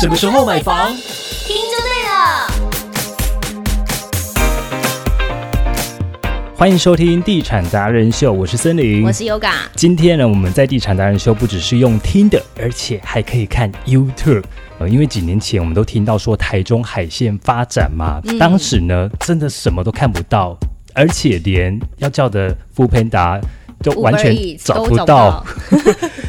什么时候买房？听就对了。欢迎收听《地产达人秀》，我是森林，我是 Yoga。今天呢，我们在《地产达人秀》不只是用听的，而且还可以看 YouTube。呃，因为几年前我们都听到说台中海线发展嘛，当时呢真的什么都看不到，而且连要叫的富平达都完全找不到。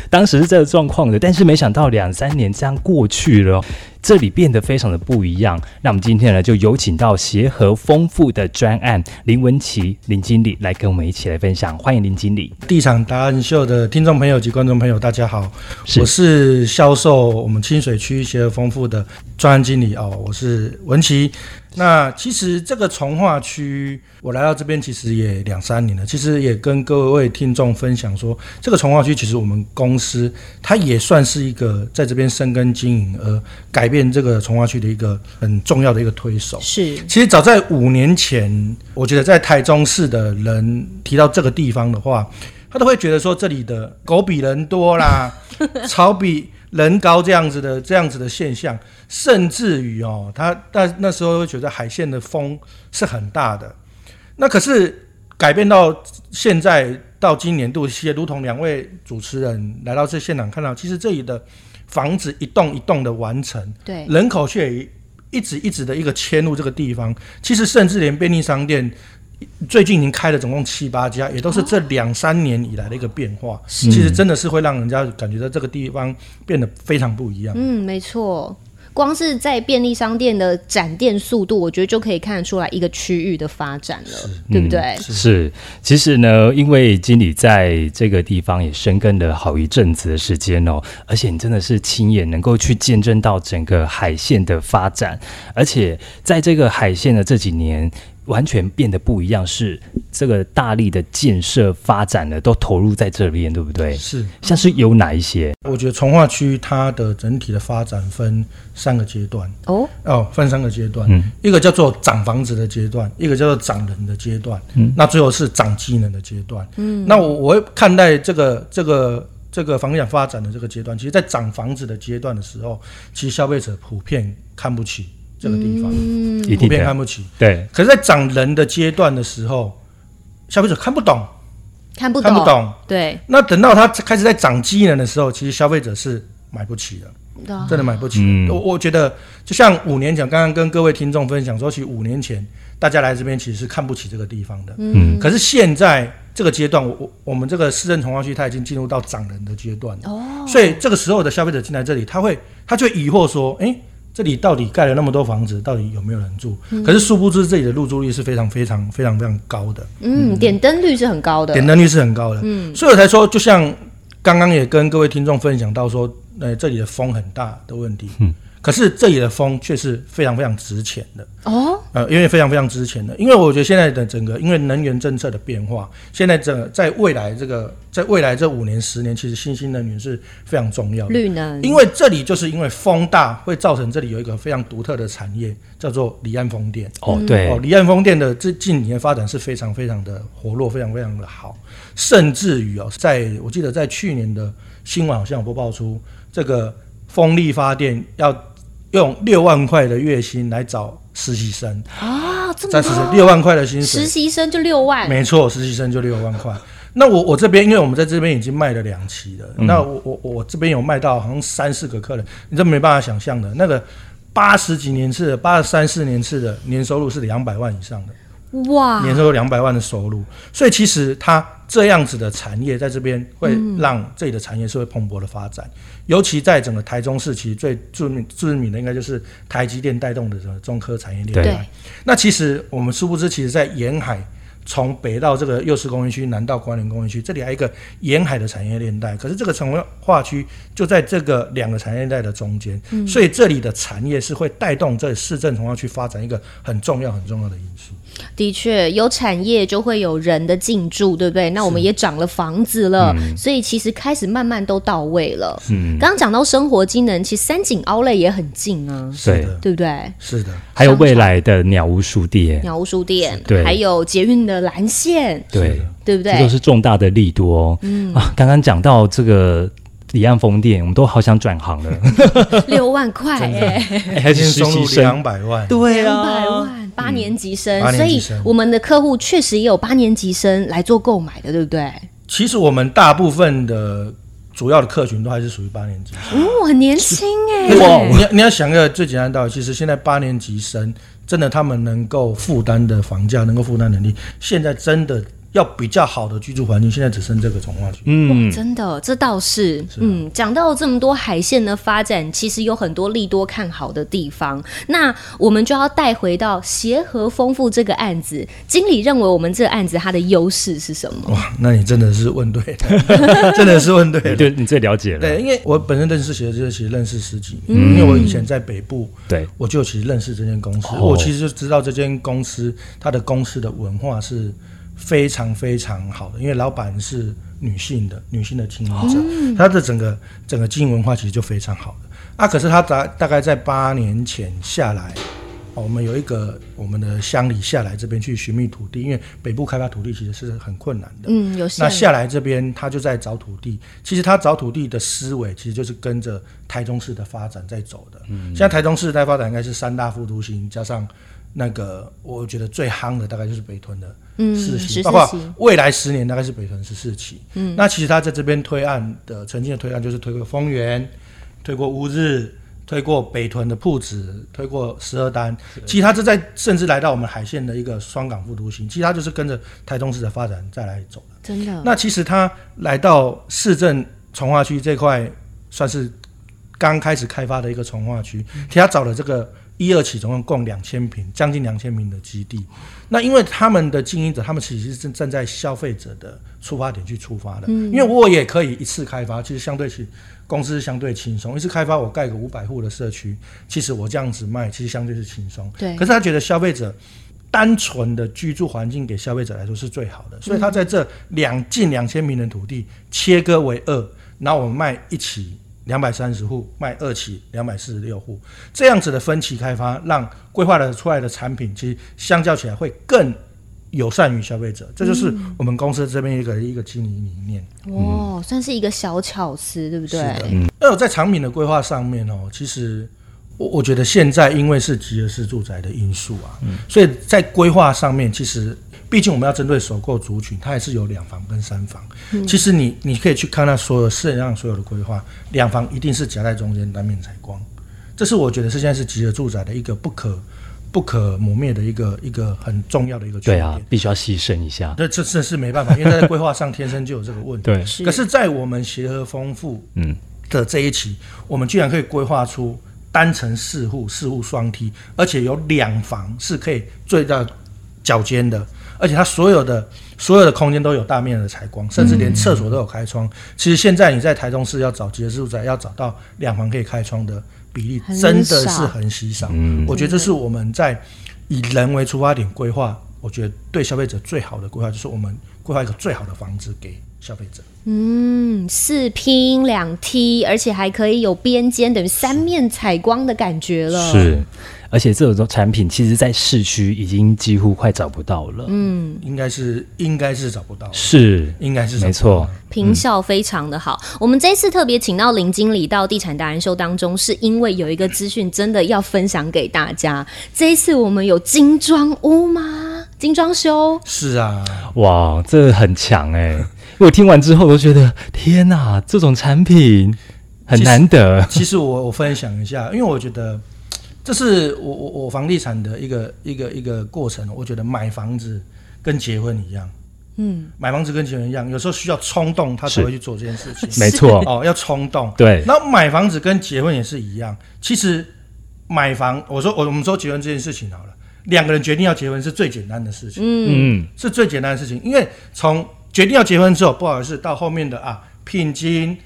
当时是这个状况的，但是没想到两三年这样过去了。这里变得非常的不一样。那我们今天呢，就有请到协和丰富的专案林文琪林经理来跟我们一起来分享。欢迎林经理，地产答案秀的听众朋友及观众朋友，大家好，我是销售我们清水区协和丰富的专案经理哦，我是文琪。那其实这个从化区，我来到这边其实也两三年了。其实也跟各位听众分享说，这个从化区其实我们公司它也算是一个在这边生根经营而改变这个从化区的一个很重要的一个推手。是，其实早在五年前，我觉得在台中市的人提到这个地方的话，他都会觉得说这里的狗比人多啦，草比。人高这样子的这样子的现象，甚至于哦，他但那时候会觉得海线的风是很大的。那可是改变到现在到今年度，也如同两位主持人来到这现场看到，其实这里的房子一栋一栋的完成，对，人口却一直一直的一个迁入这个地方。其实甚至连便利商店。最近已经开了总共七八家，也都是这两三年以来的一个变化。其实真的是会让人家感觉到这个地方变得非常不一样。嗯，没错，光是在便利商店的展店速度，我觉得就可以看得出来一个区域的发展了，对不对？是。其实呢，因为经理在这个地方也深耕了好一阵子的时间哦，而且你真的是亲眼能够去见证到整个海线的发展，而且在这个海线的这几年。完全变得不一样，是这个大力的建设发展呢，都投入在这边，对不对？是，像是有哪一些？我觉得从化区它的整体的发展分三个阶段。哦。哦，分三个阶段，嗯，一个叫做涨房子的阶段，一个叫做涨人的阶段，嗯，那最后是涨技能的阶段，嗯，那我我会看待这个这个这个房地产发展的这个阶段，其实，在涨房子的阶段的时候，其实消费者普遍看不起。这个地方普遍看不起，对。可是，在涨人的阶段的时候，消费者看不懂，看不看不懂，对。那等到他开始在涨机能的时候，其实消费者是买不起的，真的买不起。我我觉得，就像五年前，刚刚跟各位听众分享说，其实五年前大家来这边其实是看不起这个地方的，嗯。可是现在这个阶段，我我我们这个市政从化区，它已经进入到涨人的阶段了哦。所以这个时候的消费者进来这里，他会他就疑惑说，哎。这里到底盖了那么多房子，到底有没有人住？可是殊不知这里的入住率是非常非常非常非常高的。嗯，点灯率是很高的。点灯率是很高的。嗯，所以我才说，就像刚刚也跟各位听众分享到说，呃，这里的风很大的问题。嗯。可是这里的风却是非常非常值钱的哦，呃，因为非常非常值钱的，因为我觉得现在的整个因为能源政策的变化，现在整在未来这个在未来这五年十年，其实新兴能源是非常重要的。绿能，因为这里就是因为风大，会造成这里有一个非常独特的产业，叫做离岸风电。哦，对，哦，离岸风电的这近年发展是非常非常的活络，非常非常的好，甚至于哦，在我记得在去年的新闻好像有播报出这个风力发电要。用六万块的月薪来找实习生啊，这么六万块的薪水，实习生就六万，没错，实习生就六万块。那我我这边，因为我们在这边已经卖了两期了，那我我我这边有卖到好像三四个客人，你这没办法想象的，那个八十几年次的，八十三四年次的年收入是两百万以上的，哇，年收入两百万的收入，所以其实它这样子的产业在这边会让这里的产业是会蓬勃的发展。尤其在整个台中市，其实最著名、著名的应该就是台积电带动的这个中科产业链带。那其实我们殊不知，其实，在沿海从北到这个幼师工业区，南到关联工业区，这里还有一个沿海的产业链带。可是这个从化区就在这个两个产业链带的中间，所以这里的产业是会带动这市政从化区发展一个很重要、很重要的因素。的确，有产业就会有人的进驻，对不对？那我们也涨了房子了，所以其实开始慢慢都到位了。嗯，刚刚讲到生活机能，其实三井奥莱也很近啊，对对不对？是的，还有未来的鸟屋书店，鸟屋书店，对，还有捷运的蓝线，对，对不对？这都是重大的利多。嗯啊，刚刚讲到这个离岸风电，我们都好想转行了。六万块哎，还是收入两百万，对啊，两百万八年级生，所以我们的客户确实也有八年级生来做购买的，对不对？其实我们大部分的主要的客群都还是属于八年级生，哦，很年轻哎。哇，你你要想一个最简单道理，其实现在八年级生真的他们能够负担的房价，能够负担能力，现在真的。要比较好的居住环境，现在只剩这个从化区。嗯，真的，这倒是。嗯，讲到这么多海线的发展，其实有很多利多看好的地方。那我们就要带回到协和丰富这个案子，经理认为我们这个案子它的优势是什么？哇，那你真的是问对了，真的是问对了。对你最了解了。对，因为我本身认识协和，其实认识十几年，因为我以前在北部，对，我就其实认识这间公司，我其实就知道这间公司它的公司的文化是。非常非常好的，因为老板是女性的，女性的经营者，她的整个整个经营文化其实就非常好的。啊，可是她大大概在八年前下来，我们有一个我们的乡里下来这边去寻觅土地，因为北部开发土地其实是很困难的。嗯，有。那下来这边他就在找土地，其实他找土地的思维其实就是跟着台中市的发展在走的。嗯，现在台中市在发展应该是三大副都心加上。那个我觉得最夯的大概就是北屯的四期，包括未来十年大概是北屯十四期。嗯，那其实他在这边推案的曾经的推案就是推过丰原，推过乌日，推过北屯的铺子，推过十二单。其实他这在甚至来到我们海线的一个双港副都心，其实他就是跟着台中市的发展再来走的。真的。那其实他来到市政从化区这块，算是刚开始开发的一个从化区，其实他找了这个。一二期总共共两千平，将近两千平的基地。那因为他们的经营者，他们其实是正站在消费者的出发点去出发的。嗯，因为我也可以一次开发，其实相对是公司相对轻松。一次开发我盖个五百户的社区，其实我这样子卖，其实相对是轻松。对。可是他觉得消费者单纯的居住环境给消费者来说是最好的，所以他在这两近两千平的土地切割为二，然后我们卖一起。两百三十户卖二期，两百四十六户，这样子的分期开发，让规划的出来的产品，其实相较起来会更友善于消费者。这就是我们公司这边一个一个经营理念。哦，算是一个小巧思，对不对？嗯。那我在产品的规划上面哦，其实我我觉得现在因为是集合式住宅的因素啊，所以在规划上面其实。毕竟我们要针对首购族群，它还是有两房跟三房。其实你你可以去看它所有市场上所有的规划，两房一定是夹在中间单面采光，这是我觉得是现在是集合住宅的一个不可不可磨灭的一个一个很重要的一个缺点。对啊，必须要牺牲一下。那，这这是没办法，因为在规划上天生就有这个问题。对，可是，在我们协和丰富嗯的这一期，我们居然可以规划出单层四户、四户双梯，而且有两房是可以最大脚尖的。而且它所有的所有的空间都有大面的采光，甚至连厕所都有开窗。其实现在你在台中市要找集合住宅，要找到两房可以开窗的比例，真的是很稀少。我觉得这是我们在以人为出发点规划，我觉得对消费者最好的规划，就是我们规划一个最好的房子给消费者。嗯，四拼两梯，而且还可以有边间，等于三面采光的感觉了。是。而且这种产品，其实在市区已经几乎快找不到了。嗯，应该是应该是找不到，是应该是没错，平效非常的好。我们这次特别请到林经理到地产达人秀当中，是因为有一个资讯真的要分享给大家。这一次我们有精装屋吗？精装修是啊，哇，这很强哎！我听完之后都觉得天哪，这种产品很难得。其实我我分享一下，因为我觉得。这是我我我房地产的一个一个一个过程，我觉得买房子跟结婚一样，嗯，买房子跟结婚一样，有时候需要冲动，他才会去做这件事情。没错，哦，要冲动。对，那买房子跟结婚也是一样。其实买房，我说我我们说结婚这件事情好了，两个人决定要结婚是最简单的事情，嗯，是最简单的事情，因为从决定要结婚之后，不好意思，到后面的啊聘金。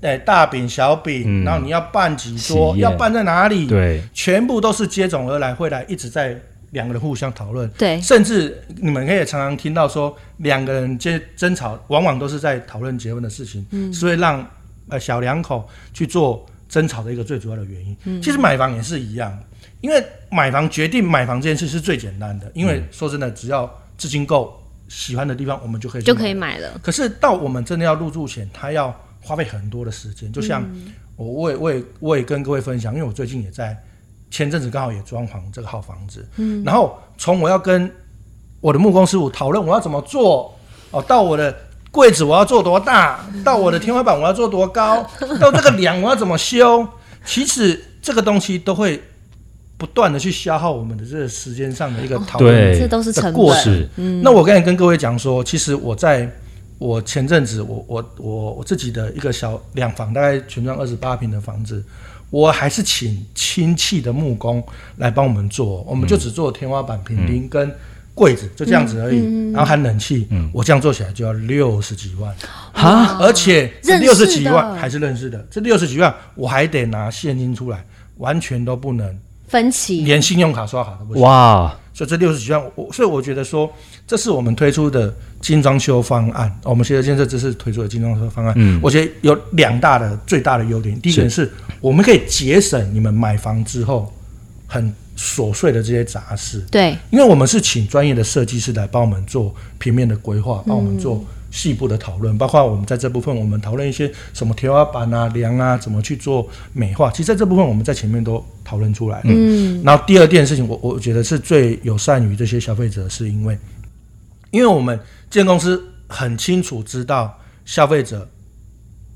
哎，大饼小饼，然后你要办几桌，要办在哪里？对，全部都是接踵而来，会来一直在两个人互相讨论。对，甚至你们可以常常听到说，两个人接争吵，往往都是在讨论结婚的事情，所以让呃小两口去做争吵的一个最主要的原因。其实买房也是一样，因为买房决定买房这件事是最简单的，因为说真的，只要资金够，喜欢的地方我们就可以就可以买了。可是到我们真的要入住前，他要花费很多的时间。就像我我也我也我也跟各位分享，因为我最近也在前阵子刚好也装潢这个好房子，嗯，然后从我要跟我的木工师傅讨论我要怎么做，哦，到我的柜子我要做多大，到我的天花板我要做多高，到这个梁我要怎么修，其实这个东西都会不断的去消耗我们的这个时间上的一个讨论。对，这都是成本。程。那我刚才跟各位讲说，其实我在我前阵子，我我我我自己的一个小两房，大概全幢二十八平的房子，我还是请亲戚的木工来帮我们做，我们就只做天花板、平钉跟柜子，就这样子而已，然后含冷气，我这样做起来就要六十几万，哈，而且这六十几的万还是认识的，这六十几万我还得拿现金出来，完全都不能，分期。连信用卡刷卡都不行。哇，所以这六十几万，我所以我觉得说，这是我们推出的精装修方案。哦我们协和建设这是推出的精装修方案，嗯。我觉得有两大的最大的优点。第一点是我们可以节省你们买房之后很琐碎的这些杂事，对，因为我们是请专业的设计师来帮我们做平面的规划，帮我们做细部的讨论，包括我们在这部分我们讨论一些什么天花板啊、梁啊，怎么去做美化。其实在这部分我们在前面都讨论出来了。嗯，然后第二件事情，我我觉得是最友善于这些消费者，是因为，因为我们建公司很清楚知道消费者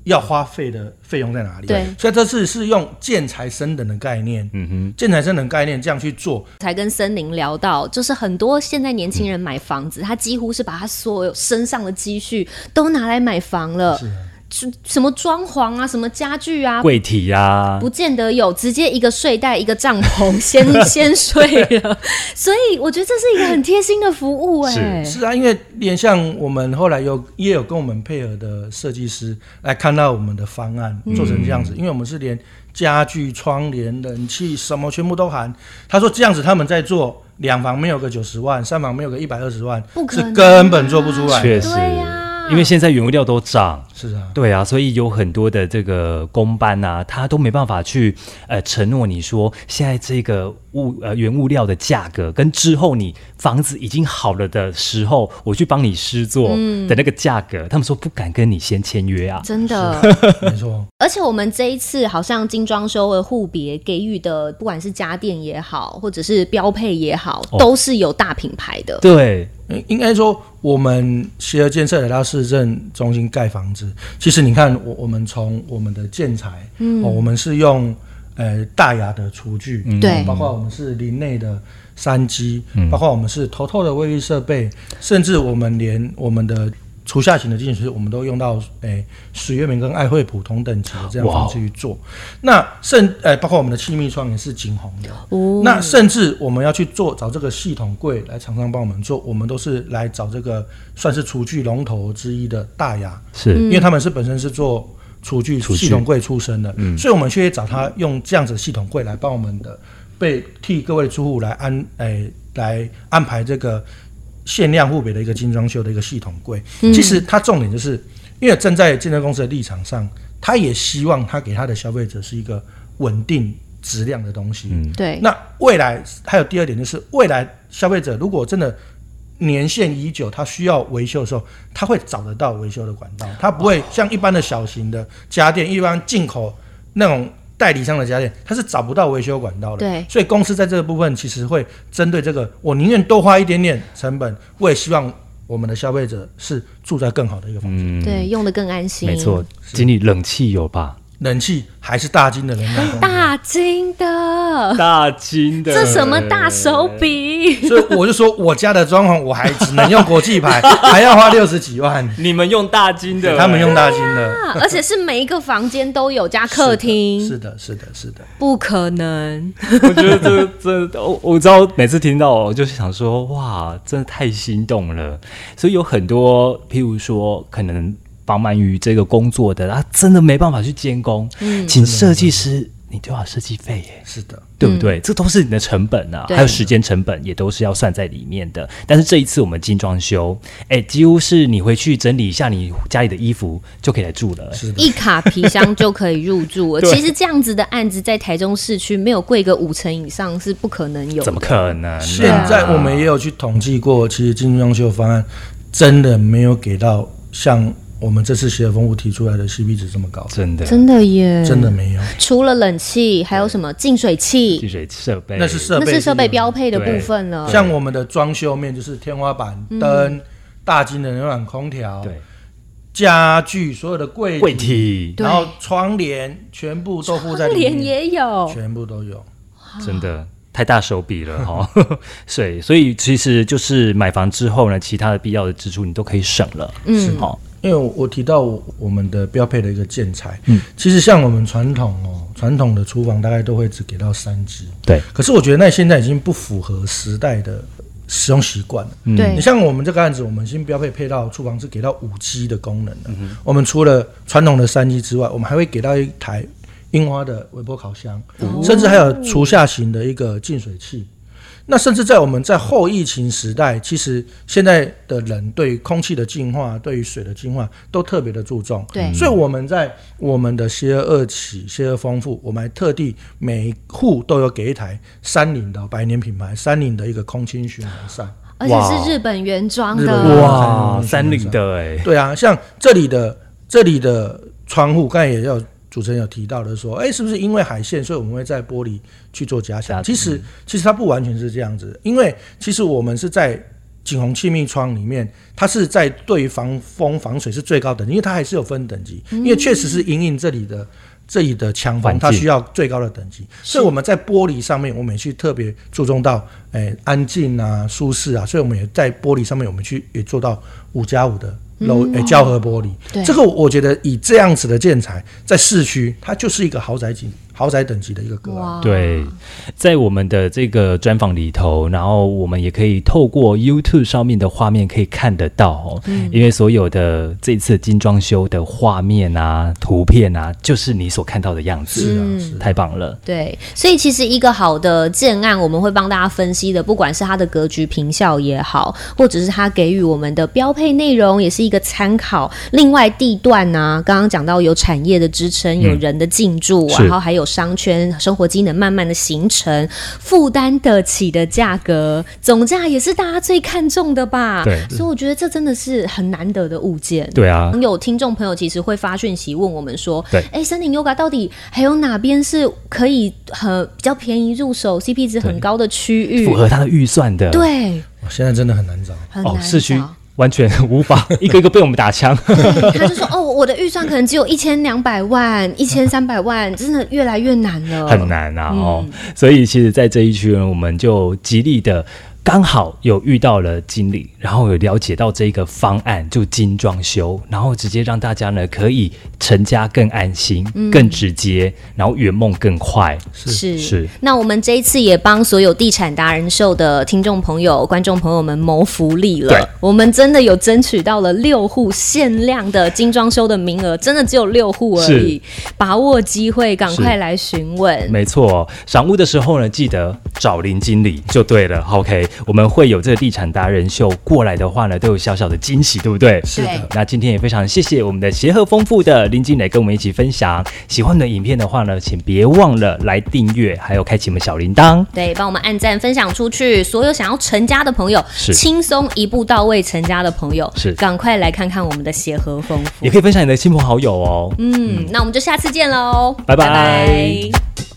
要花费的费用在哪里，对。所以这次是用建材升等的概念，嗯哼，建材升等概念这样去做，才跟森林聊到，就是很多现在年轻人买房子，他几乎是把他所有身上的积蓄都拿来买房了，是啊什什么装潢啊，什么家具啊，柜体啊，不见得有，直接一个睡袋一个帐篷 先先睡了，所以我觉得这是一个很贴心的服务哎、是啊，因为连像我们后来有也有跟我们配合的设计师来看到我们的方案做成这样子，因为我们是连家具、窗帘、冷气什么全部都含。他说这样子他们在做两房没有个九十万，三房没有个一百二十万，是不可能啊。根本做不出来的。确实。对呀因为现在原物料都涨。是啊，对啊，所以有很多的这个公班啊，他都没办法去呃承诺你说现在这个物呃原物料的价格跟之后你房子已经好了的时候，我去帮你施作的那个价格，他们说不敢跟你先签约啊。真的。没错，而且我们这一次好像精装修的户别给予的，不管是家电也好，或者是标配也好，哦都是有大品牌的。对，应应该说我们协和建设来到市政中心盖房子，其实你看我我们从我们的建材，嗯、哦，我们是用呃大雅的厨具，嗯对包括我们是林内的山鸡，包括我们是头透的卫浴设备，甚至我们连我们的厨下型的进水，我们都用到诶水月明跟爱惠普同等级的这样方式去做。那甚诶，包括我们的气密窗也是景红的。哦，那甚至我们要去做找这个系统柜来厂商帮我们做，我们都是来找这个算是厨具龙头之一的大雅，是。因为他们是本身是做厨具系统柜出身的，嗯。所以我们去找他用这样子的系统柜来帮我们的，被替各位住户来安诶、来安排这个限量户别的一个精装修的一个系统柜。其实它重点就是因为站在建设公司的立场上，他也希望他给他的消费者是一个稳定质量的东西。嗯对，那未来还有第二点就是，未来消费者如果真的年限已久，他需要维修的时候，他会找得到维修的管道，他不会像一般的小型的家电，一般进口那种代理商的家电，他是找不到维修管道的。对所以公司在这个部分其实会针对这个，我宁愿多花一点点成本，我也希望我们的消费者是住在更好的一个房子。嗯，对，用的更安心。没错，经理冷气有吧？冷气还是大金的能量。大金的，大金的，这什么大手笔？所以我就说，我家的装潢我还只能用国际牌，还要花六十几万。你们用大金的，他们用大金的，啊而且是每一个房间都有加客厅，是的，是的，是的，不可能。我觉得这这我我知道，每次听到我就想说，哇，真的太心动了。所以有很多，譬如说，可能帮忙于这个工作的，他真的没办法去监工，嗯请设计师，你就要设计费耶。是的，对不对？这都是你的成本啊，对还有时间成本也都是要算在里面的。但是这一次我们精装修，哎，几乎是你回去整理一下你家里的衣服就可以来住了。是的，一卡皮箱就可以入住了。其实这样子的案子在台中市区没有贵个五成以上是不可能有的。怎么可能呢？现在我们也有去统计过，其实精装修方案真的没有给到像我们这次协和丰富提出来的 CP 值这么高，真的。真的耶，真的没有。除了冷气，还有什么净水器？净水设备。那是设备，那是设备标配的部分了。像我们的装修面就是天花板、灯、大金的冷暖空调、对。家具、所有的柜柜体，然后窗帘全部都附在里连面，也有，全部都有。真的太大手笔了哈。对，所以其实就是买房之后呢，其他的必要的支出你都可以省了。嗯，好，因为我提到我们的标配的一个建材，嗯，其实像我们传统哦，传统的厨房大概都会只给到三支，对，可是我觉得那现在已经不符合时代的使用习惯了。对你，像我们这个案子，我们新标配配到厨房是给到五 G 的功能的。我们除了传统的三 G 之外，我们还会给到一台樱花的微波烤箱，甚至还有厨下型的一个净水器。那甚至在我们在后疫情时代，其实现在的人对于空气的净化、对于水的净化都特别的注重。对所以我们在我们的协和二期、协和丰富，我们还特地每一户都有给一台三菱的百年品牌三菱的一个空气循环扇。而且是日本原装的，原哇，嗯三菱的哎，对啊，像这里的这里的窗户，刚才也有主持人有提到的说，哎，是不是因为海线，所以我们会在玻璃去做加强？其实其实它不完全是这样子，因为其实我们是在景洪气密窗里面，它是在对于防风防水是最高等级，因为它还是有分等级，因为确实是因应这里的。这里的强风，它需要最高的等级，所以我们在玻璃上面，我们也去特别注重到，诶、安静啊、舒适啊，所以我们也在玻璃上面，我们去也做到五加五的柔诶胶合玻璃。对这个我觉得以这样子的建材，在市区，它就是一个豪宅级、豪宅等级的一个个案。对，在我们的这个专访里头，然后我们也可以透过 YouTube 上面的画面可以看得到哦，因为所有的这次精装修的画面啊、图片啊，就是你所看到的样子，是啊。太棒了。对，所以其实一个好的建案，我们会帮大家分析的，不管是它的格局平效也好，或者是它给予我们的标配内容，也是一个参考。另外地段呢、刚刚讲到有产业的支撑，有人的进驻，是然后还有商圈生活机能慢慢的形成，负担得起的价格，总价也是大家最看重的吧？对所以我觉得这真的是很难得的物件。对啊，有听众朋友其实会发讯息问我们说，对哎，森林 Yoga 到底还有哪边是可以很比较便宜入手、CP 值很高的区域符？合他的预算的，对，现在真的很难找。哦，很难市区找完全无法 一个一个被我们打枪。他就说哦，我的预算可能只有一千两百万、一千三百万，真的越来越难了，很。难啊哦，嗯所以其实，在这一区呢，我们就极力的。刚好有遇到了经理，然后有了解到这个方案，就精装修，然后直接让大家呢可以成家更安心、嗯。更直接，然后圆梦更快。是。是。那我们这一次也帮所有地产达人秀的听众朋友、观众朋友们谋福利了。我们真的有争取到了六户限量的精装修的名额，真的只有六户而已，把握机会，赶快来询问。没错，赏屋的时候呢，记得找林经理就对了。OK，我们会有这个地产达人秀过来的话呢，都有小小的惊喜，对不对？是的那今天也非常谢谢我们的协和丰富的林经理跟我们一起分享。喜欢我们的影片的话呢，请别忘了来订阅，还有开启我们小铃铛。对，帮我们按赞分享出去，所有想要成家的朋友，是轻松一步到位成家的朋友，是赶快来看看我们的协和丰富也。可以分享你的亲朋好友哦。嗯，那我们就下次见喽，拜拜拜